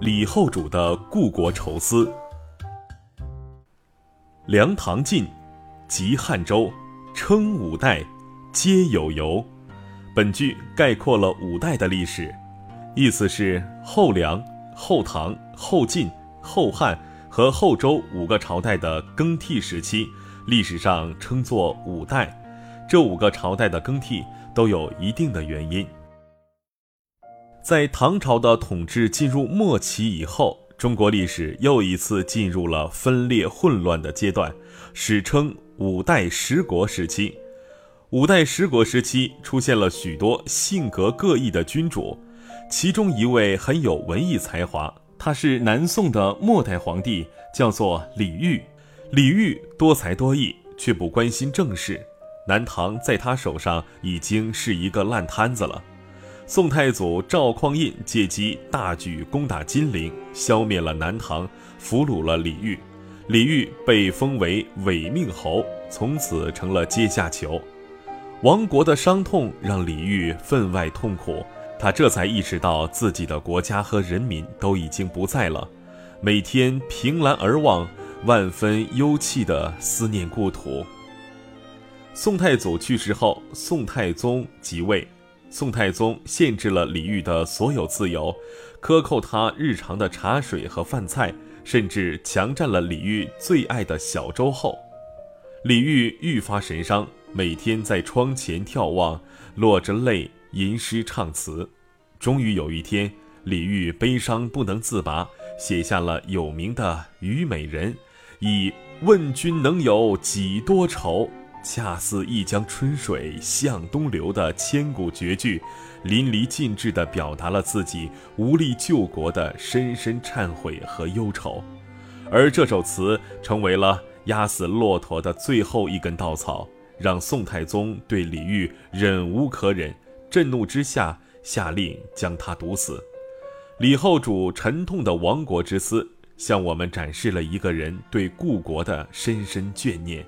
李后主的故国愁思。梁唐晋，及汉周，称五代，皆有由。本句概括了五代的历史，意思是后梁、后唐、后晋、后汉和后周五个朝代的更替时期，历史上称作五代。这五个朝代的更替都有一定的原因。在唐朝的统治进入末期以后，中国历史又一次进入了分裂混乱的阶段，史称五代十国时期。五代十国时期出现了许多性格各异的君主，其中一位很有文艺才华，他是南宋的末代皇帝，叫做李煜。李煜多才多艺，却不关心政事，南唐在他手上已经是一个烂摊子了。宋太祖赵匡胤借机大举攻打金陵，消灭了南唐，俘虏了李煜。李煜被封为伪命侯，从此成了阶下囚。亡国的伤痛让李煜分外痛苦，他这才意识到自己的国家和人民都已经不在了，每天凭栏而望，万分忧戚地思念故土。宋太祖去世后，宋太宗即位。宋太宗限制了李煜的所有自由，克扣他日常的茶水和饭菜，甚至强占了李煜最爱的小粥后，李煜愈发神伤，每天在窗前眺望，落着泪吟诗唱词。终于有一天，李煜悲伤不能自拔，写下了有名的《虞美人》，以“问君能有几多愁”。恰似一江春水向东流的千古绝句，淋漓尽致地表达了自己无力救国的深深忏悔和忧愁，而这首词成为了压死骆驼的最后一根稻草，让宋太宗对李煜忍无可忍，震怒之下下令将他毒死。李后主沉痛的亡国之思，向我们展示了一个人对故国的深深眷念。